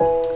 you.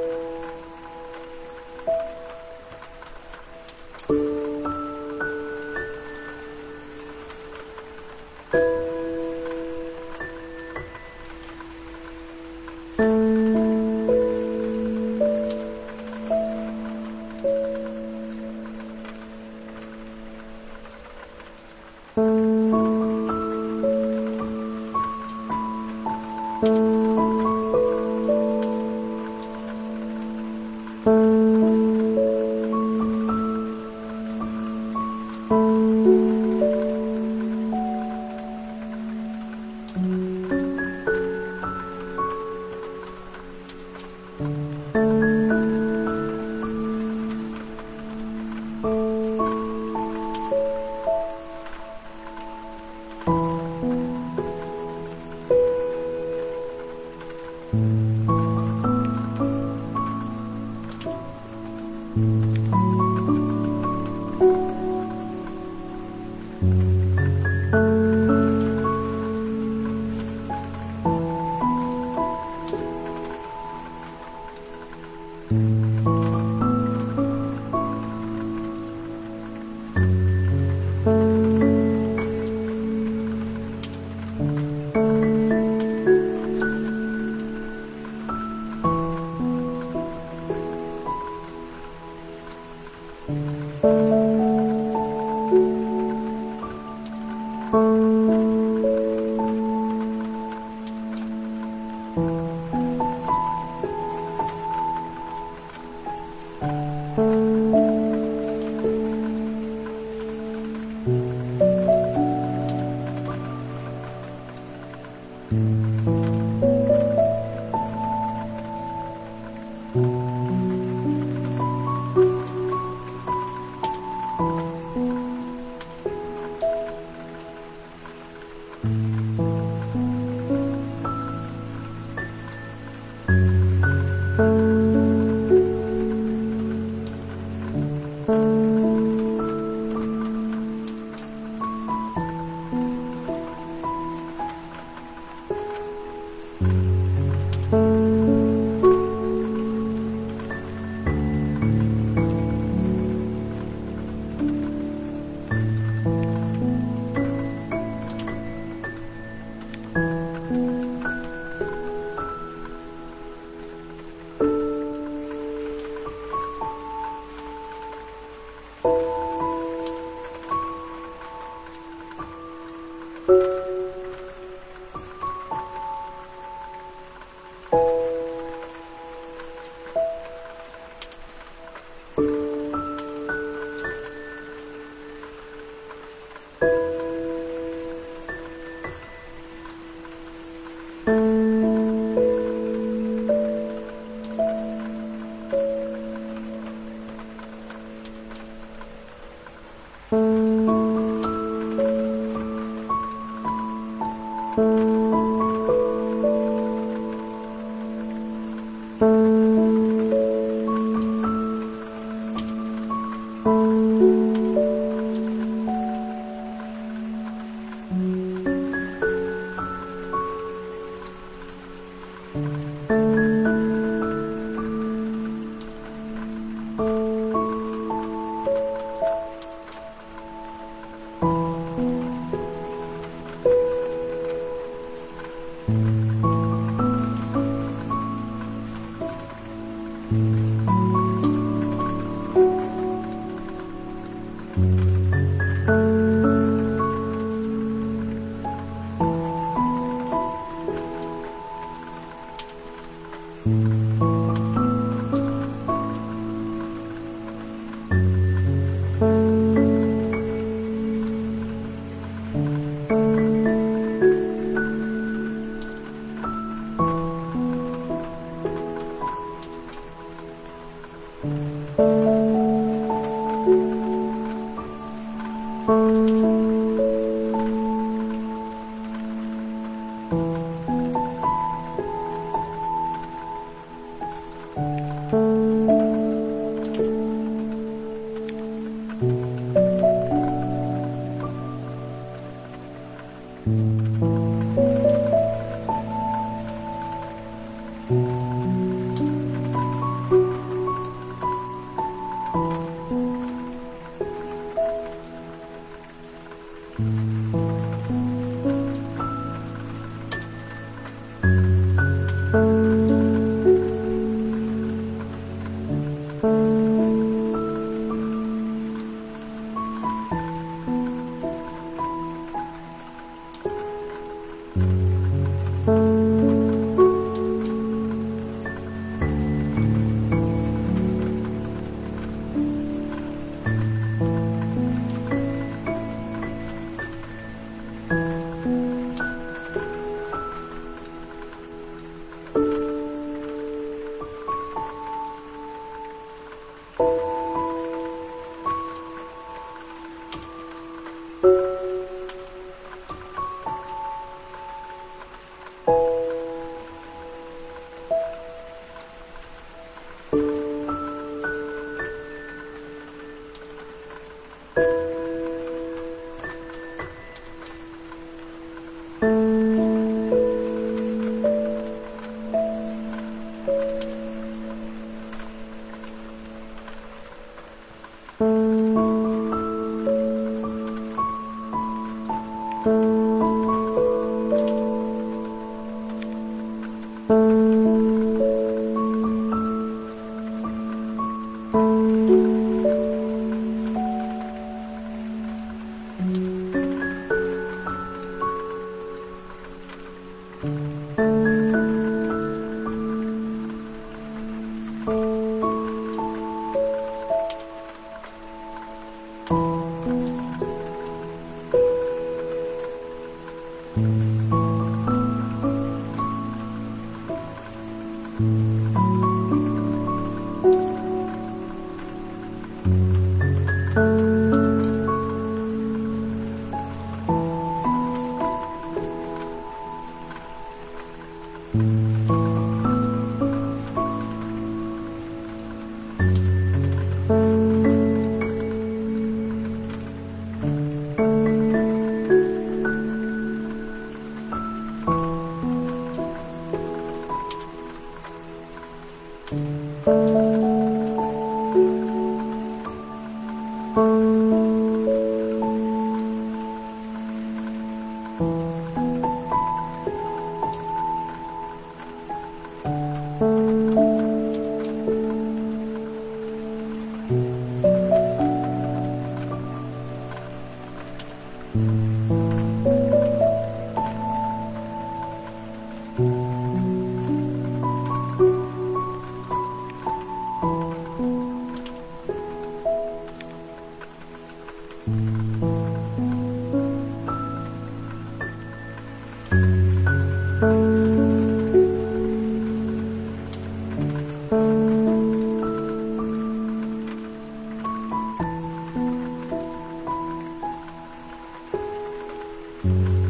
嗯。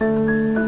Música